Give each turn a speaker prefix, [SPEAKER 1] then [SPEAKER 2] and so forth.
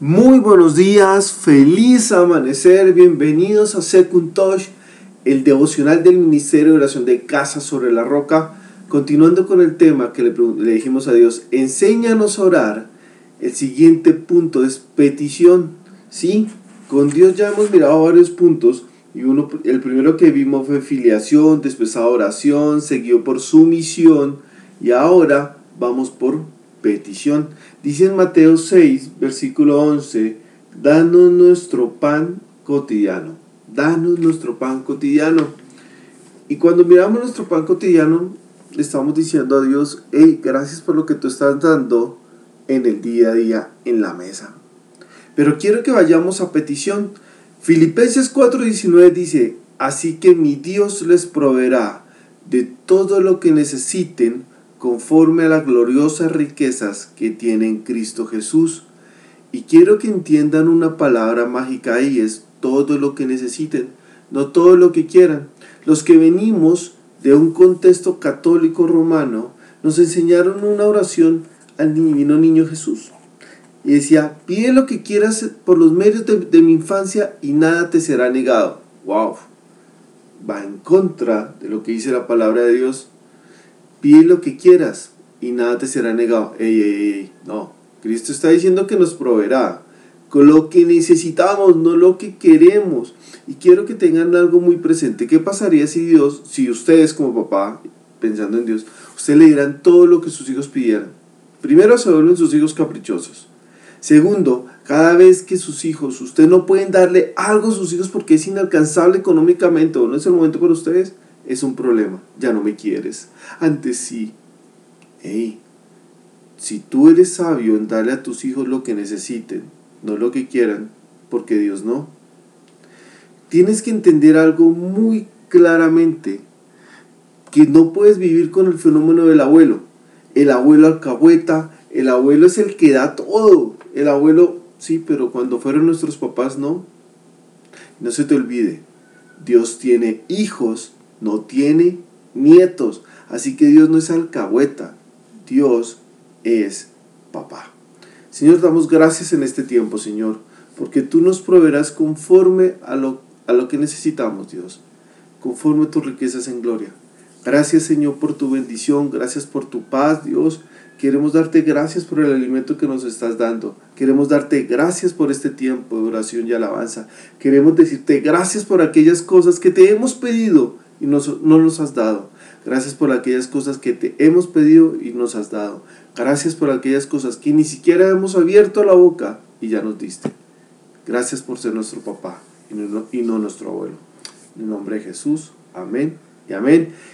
[SPEAKER 1] Muy buenos días, feliz amanecer, bienvenidos a Second Touch, el devocional del Ministerio de Oración de Casa sobre la Roca. Continuando con el tema que le, le dijimos a Dios, enséñanos a orar. El siguiente punto es petición. Sí, con Dios ya hemos mirado varios puntos y uno, el primero que vimos fue filiación, después adoración, seguido por sumisión y ahora vamos por petición. Dice en Mateo 6, versículo 11, danos nuestro pan cotidiano. Danos nuestro pan cotidiano. Y cuando miramos nuestro pan cotidiano, le estamos diciendo a Dios, hey, gracias por lo que tú estás dando en el día a día en la mesa. Pero quiero que vayamos a petición. Filipenses 4:19 dice, así que mi Dios les proveerá de todo lo que necesiten conforme a las gloriosas riquezas que tiene en Cristo Jesús. Y quiero que entiendan una palabra mágica ahí, es todo lo que necesiten, no todo lo que quieran. Los que venimos de un contexto católico romano, nos enseñaron una oración al divino niño Jesús. Y decía, pide lo que quieras por los medios de, de mi infancia y nada te será negado. ¡Wow! Va en contra de lo que dice la palabra de Dios pide lo que quieras y nada te será negado. Ey, ey, ey, no. Cristo está diciendo que nos proveerá con lo que necesitamos, no lo que queremos. Y quiero que tengan algo muy presente. ¿Qué pasaría si Dios, si ustedes como papá, pensando en Dios, ustedes le dieran todo lo que sus hijos pidieran? Primero se vuelven sus hijos caprichosos. Segundo, cada vez que sus hijos, ustedes no pueden darle algo a sus hijos porque es inalcanzable económicamente o no es el momento para ustedes, es un problema, ya no me quieres. Antes sí. Hey, si tú eres sabio en darle a tus hijos lo que necesiten, no lo que quieran, porque Dios no. Tienes que entender algo muy claramente, que no puedes vivir con el fenómeno del abuelo. El abuelo alcahueta, el abuelo es el que da todo. El abuelo, sí, pero cuando fueron nuestros papás, no. No se te olvide, Dios tiene hijos no tiene nietos. Así que Dios no es alcahueta, Dios es papá. Señor, damos gracias en este tiempo, Señor, porque tú nos proveerás conforme a lo, a lo que necesitamos, Dios, conforme a tus riquezas en gloria. Gracias, Señor, por tu bendición, gracias por tu paz, Dios. Queremos darte gracias por el alimento que nos estás dando. Queremos darte gracias por este tiempo de oración y alabanza. Queremos decirte gracias por aquellas cosas que te hemos pedido y no nos has dado. Gracias por aquellas cosas que te hemos pedido y nos has dado. Gracias por aquellas cosas que ni siquiera hemos abierto la boca y ya nos diste. Gracias por ser nuestro papá y no, y no nuestro abuelo. En el nombre de Jesús, amén y amén.